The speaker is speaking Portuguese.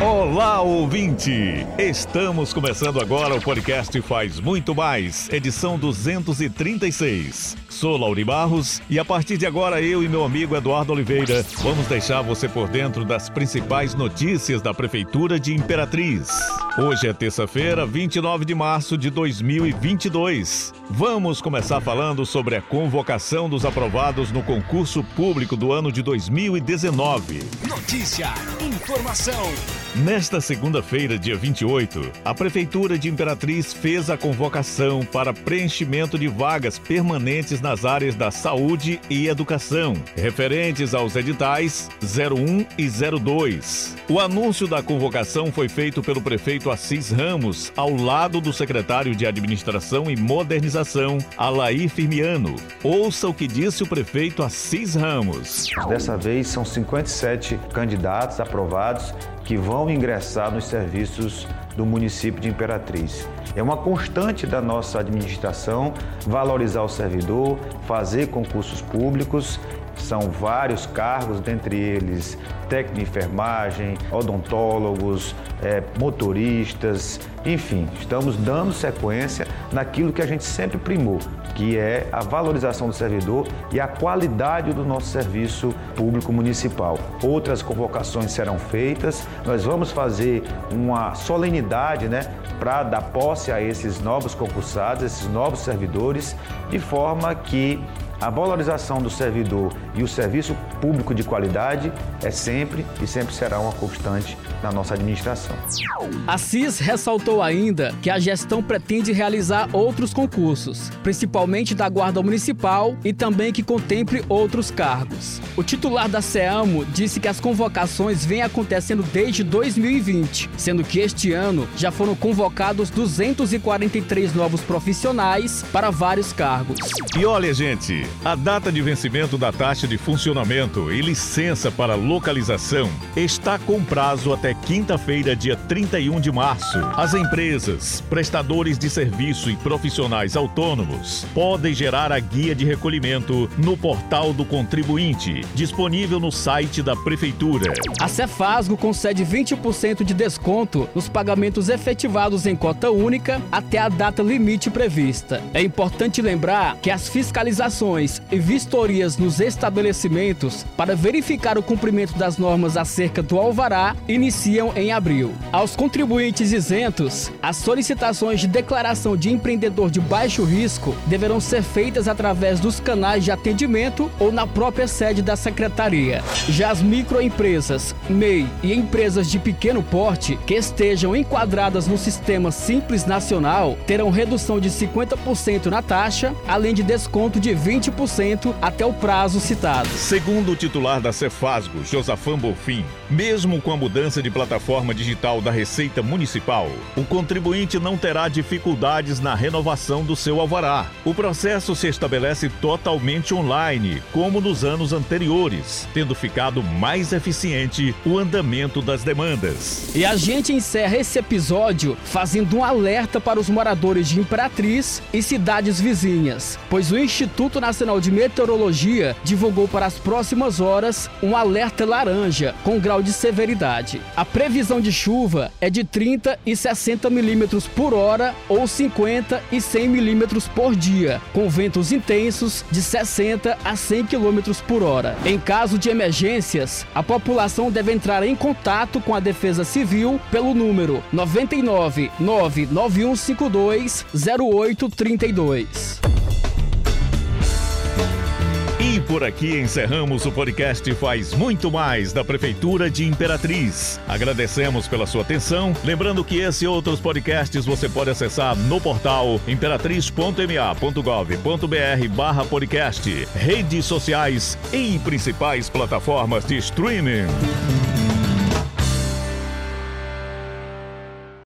Olá, ouvinte! Estamos começando agora o podcast Faz Muito Mais, edição 236. Sou Lauri Barros e a partir de agora eu e meu amigo Eduardo Oliveira vamos deixar você por dentro das principais notícias da Prefeitura de Imperatriz. Hoje é terça-feira, 29 de março de 2022. Vamos começar falando sobre a convocação dos aprovados no concurso público do ano de 2019. Notícia, informação. Nesta segunda-feira, dia 28, a Prefeitura de Imperatriz fez a convocação para preenchimento de vagas permanentes nas áreas da saúde e educação, referentes aos editais 01 e 02. O anúncio da convocação foi feito pelo prefeito Assis Ramos, ao lado do secretário de Administração e Modernização, Alair Firmiano. Ouça o que disse o prefeito Assis Ramos. Dessa vez são 57 candidatos aprovados que vão ingressar nos serviços do município de Imperatriz. É uma constante da nossa administração valorizar o servidor, fazer concursos públicos. São vários cargos, dentre eles técnico de enfermagem, odontólogos, é, motoristas, enfim, estamos dando sequência naquilo que a gente sempre primou, que é a valorização do servidor e a qualidade do nosso serviço público municipal. Outras convocações serão feitas, nós vamos fazer uma solenidade, né, para dar posse a esses novos concursados, esses novos servidores, de forma que a valorização do servidor e o serviço público de qualidade é sempre e sempre será uma constante na nossa administração. Assis ressaltou ainda que a gestão pretende realizar outros concursos, principalmente da Guarda Municipal e também que contemple outros cargos. O titular da SEAMO disse que as convocações vêm acontecendo desde 2020, sendo que este ano já foram convocados 243 novos profissionais para vários cargos. E olha, gente, a data de vencimento da taxa de funcionamento e licença para localização está com prazo até quinta-feira, dia 31 de março. As empresas, prestadores de serviço e profissionais autônomos podem gerar a guia de recolhimento no portal do contribuinte, disponível no site da Prefeitura. A Cefasgo concede 20% de desconto nos pagamentos efetivados em cota única até a data limite prevista. É importante lembrar que as fiscalizações e vistorias nos estabelecimentos para verificar o cumprimento das normas acerca do alvará iniciam em abril. Aos contribuintes isentos, as solicitações de declaração de empreendedor de baixo risco deverão ser feitas através dos canais de atendimento ou na própria sede da secretaria. Já as microempresas, MEI e empresas de pequeno porte que estejam enquadradas no sistema Simples Nacional terão redução de 50% na taxa, além de desconto de 20% até o prazo citado. Segundo o titular da Cefasgo, Josafan Bolfin, mesmo com a mudança de plataforma digital da Receita Municipal, o contribuinte não terá dificuldades na renovação do seu alvará. O processo se estabelece totalmente online, como nos anos anteriores, tendo ficado mais eficiente o andamento das demandas. E a gente encerra esse episódio fazendo um alerta para os moradores de Imperatriz e cidades vizinhas, pois o Instituto Nacional de Meteorologia divulgou para as próximas horas um alerta laranja com grau de severidade. A previsão de chuva é de 30 e 60 milímetros por hora ou 50 e 100 milímetros por dia, com ventos intensos de 60 a 100 quilômetros por hora. Em caso de emergências, a população deve entrar em contato com a Defesa Civil pelo número 99 99152 0832. E por aqui encerramos o podcast Faz Muito Mais da Prefeitura de Imperatriz. Agradecemos pela sua atenção. Lembrando que esse e outros podcasts você pode acessar no portal imperatriz.ma.gov.br barra podcast, redes sociais e principais plataformas de streaming.